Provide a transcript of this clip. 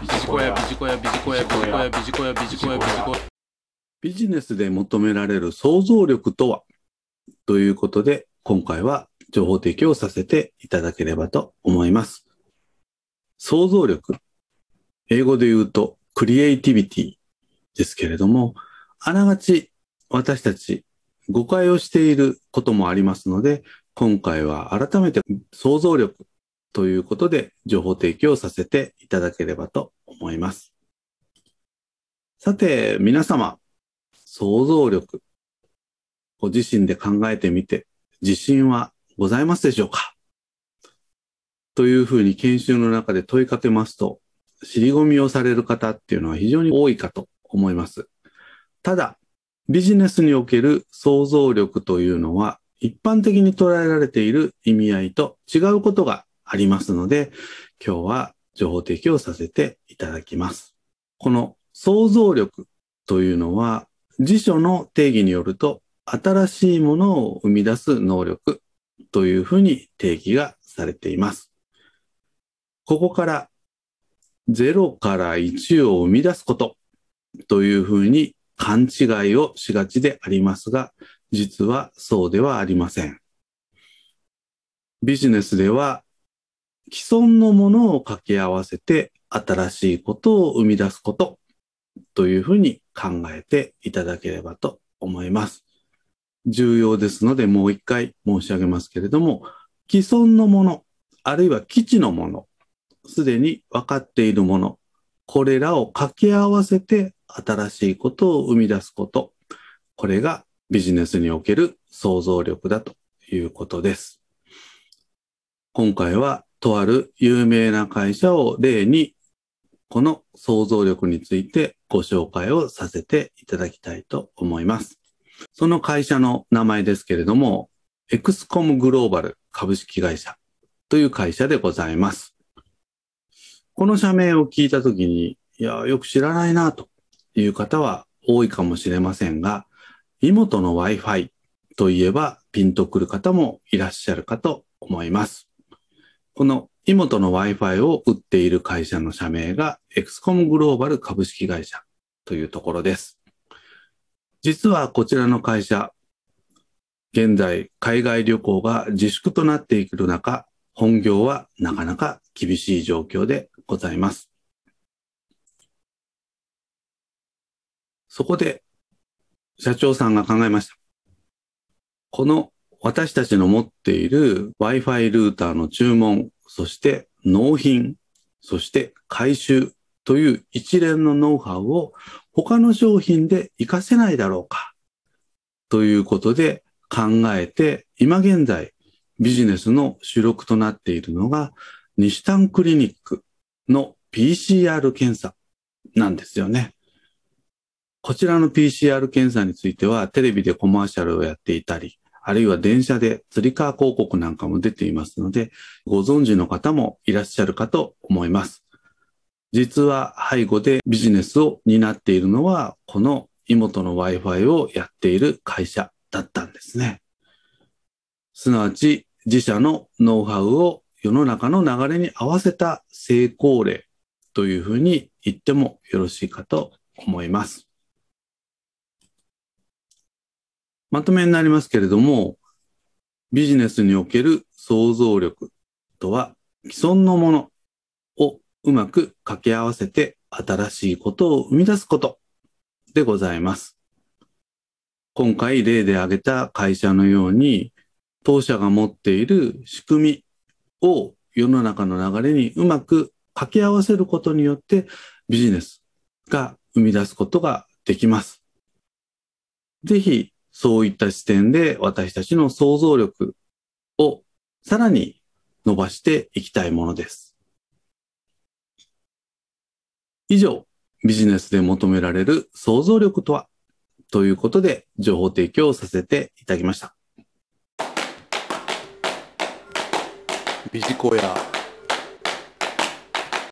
ビジコヤビジコヤビジコヤビジコヤビジコヤビジコヤビジコヤビジネスで求められる想像力とは？ということで、今回は情報提供させていただければと思います。想像力。英語で言うと、クリエイティビティですけれども、あながち私たち誤解をしていることもありますので、今回は改めて想像力ということで情報提供させていただければと思います。さて、皆様、想像力、ご自身で考えてみて自信はございますでしょうか？というふうに研修の中で問いかけますと、尻込みをされる方っていうのは非常に多いかと思います。ただ、ビジネスにおける想像力というのは一般的に捉えられている意味合いと違うことがありますので、今日は情報提供させていただきます。この想像力というのは辞書の定義によると新しいものを生み出す能力というふうに定義がされています。ここから0から1を生み出すことというふうに勘違いをしがちでありますが、実はそうではありません。ビジネスでは既存のものを掛け合わせて新しいことを生み出すことというふうに考えていただければと思います。重要ですのでもう一回申し上げますけれども、既存のもの、あるいは基地のもの、すでに分かっているもの、これらを掛け合わせて新しいことを生み出すこと、これがビジネスにおける想像力だということです。今回はとある有名な会社を例に、この想像力についてご紹介をさせていただきたいと思います。その会社の名前ですけれども、エクスコムグローバル株式会社という会社でございます。この社名を聞いたときに、いや、よく知らないなという方は多いかもしれませんが、妹の Wi-Fi といえばピンとくる方もいらっしゃるかと思います。この妹の Wi-Fi を売っている会社の社名がエクスコムグローバル株式会社というところです。実はこちらの会社、現在海外旅行が自粛となっている中、本業はなかなか厳しい状況でございます。そこで社長さんが考えました。この私たちの持っている Wi-Fi ルーターの注文、そして納品、そして回収という一連のノウハウを他の商品で活かせないだろうかということで考えて、今現在ビジネスの主力となっているのが西丹クリニックの PCR 検査なんですよね。こちらの PCR 検査についてはテレビでコマーシャルをやっていたり、あるいは電車で釣り革広告なんかも出ていますので、ご存知の方もいらっしゃるかと思います。実は背後でビジネスを担っているのは、この妹の Wi-Fi をやっている会社だったんですね。すなわち自社のノウハウを世の中の流れに合わせた成功例というふうに言ってもよろしいかと思います。まとめになりますけれども、ビジネスにおける想像力とは既存のものをうまく掛け合わせて新しいことを生み出すことでございます。今回例で挙げた会社のように、当社が持っている仕組みを世の中の流れにうまく掛け合わせることによってビジネスが生み出すことができます。ぜひそういった視点で私たちの想像力をさらに伸ばしていきたいものです。以上、ビジネスで求められる想像力とはということで情報提供させていただきました。ビジコヤ